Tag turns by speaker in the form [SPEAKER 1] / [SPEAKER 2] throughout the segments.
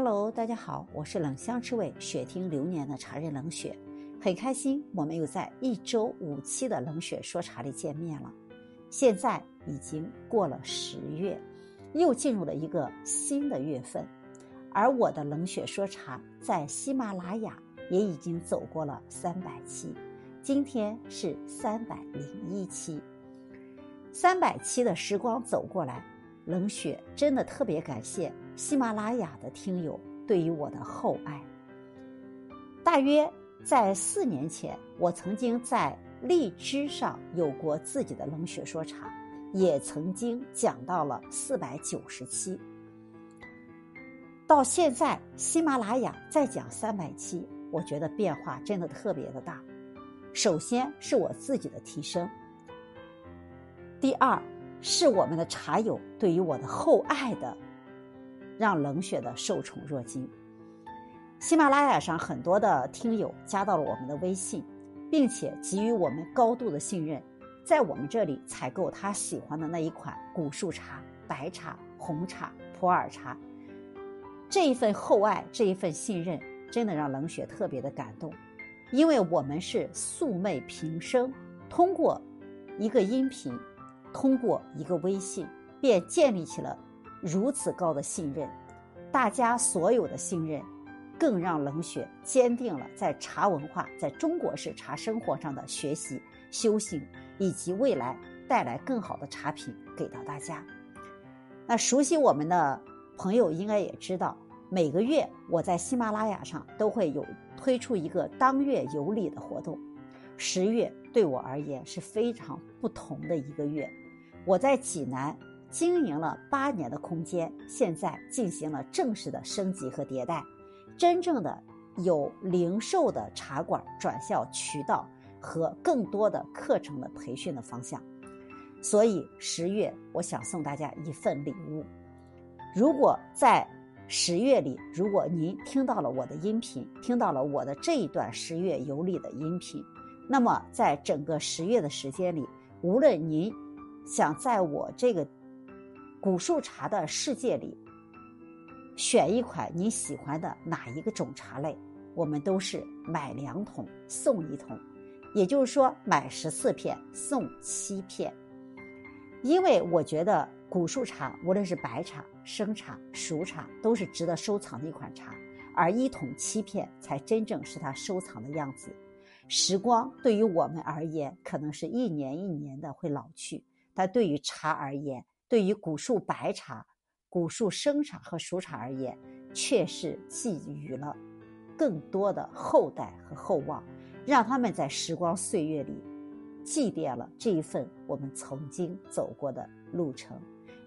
[SPEAKER 1] Hello，大家好，我是冷香之味雪听流年的茶人冷雪，很开心我们又在一周五期的冷雪说茶里见面了。现在已经过了十月，又进入了一个新的月份，而我的冷雪说茶在喜马拉雅也已经走过了三百期，今天是三百零一期，三百期的时光走过来。冷雪真的特别感谢喜马拉雅的听友对于我的厚爱。大约在四年前，我曾经在荔枝上有过自己的冷血说茶，也曾经讲到了四百九十期。到现在，喜马拉雅再讲三百期，我觉得变化真的特别的大。首先是我自己的提升，第二。是我们的茶友对于我的厚爱的，让冷雪的受宠若惊。喜马拉雅上很多的听友加到了我们的微信，并且给予我们高度的信任，在我们这里采购他喜欢的那一款古树茶、白茶、红茶、普洱茶。这一份厚爱，这一份信任，真的让冷雪特别的感动，因为我们是素昧平生，通过一个音频。通过一个微信，便建立起了如此高的信任。大家所有的信任，更让冷雪坚定了在茶文化、在中国式茶生活上的学习、修行，以及未来带来更好的茶品给到大家。那熟悉我们的朋友应该也知道，每个月我在喜马拉雅上都会有推出一个当月有礼的活动。十月对我而言是非常不同的一个月。我在济南经营了八年的空间，现在进行了正式的升级和迭代，真正的有零售的茶馆转校渠道和更多的课程的培训的方向。所以十月，我想送大家一份礼物。如果在十月里，如果您听到了我的音频，听到了我的这一段十月有礼的音频。那么，在整个十月的时间里，无论您想在我这个古树茶的世界里选一款你喜欢的哪一个种茶类，我们都是买两桶送一桶，也就是说买十四片送七片。因为我觉得古树茶无论是白茶、生茶、熟茶，都是值得收藏的一款茶，而一桶七片才真正是它收藏的样子。时光对于我们而言，可能是一年一年的会老去；但对于茶而言，对于古树白茶、古树生茶和熟茶而言，却是寄予了更多的后代和厚望，让他们在时光岁月里祭奠了这一份我们曾经走过的路程。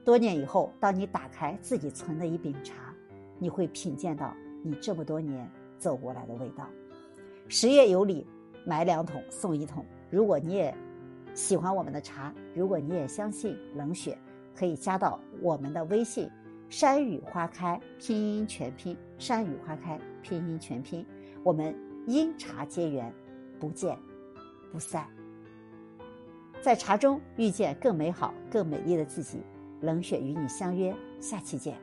[SPEAKER 1] 多年以后，当你打开自己存的一饼茶，你会品鉴到你这么多年走过来的味道。十月有礼。买两桶送一桶。如果你也喜欢我们的茶，如果你也相信冷血，可以加到我们的微信“山雨花开”拼音全拼“山雨花开”拼音全拼。我们因茶结缘，不见不散。在茶中遇见更美好、更美丽的自己。冷血与你相约，下期见。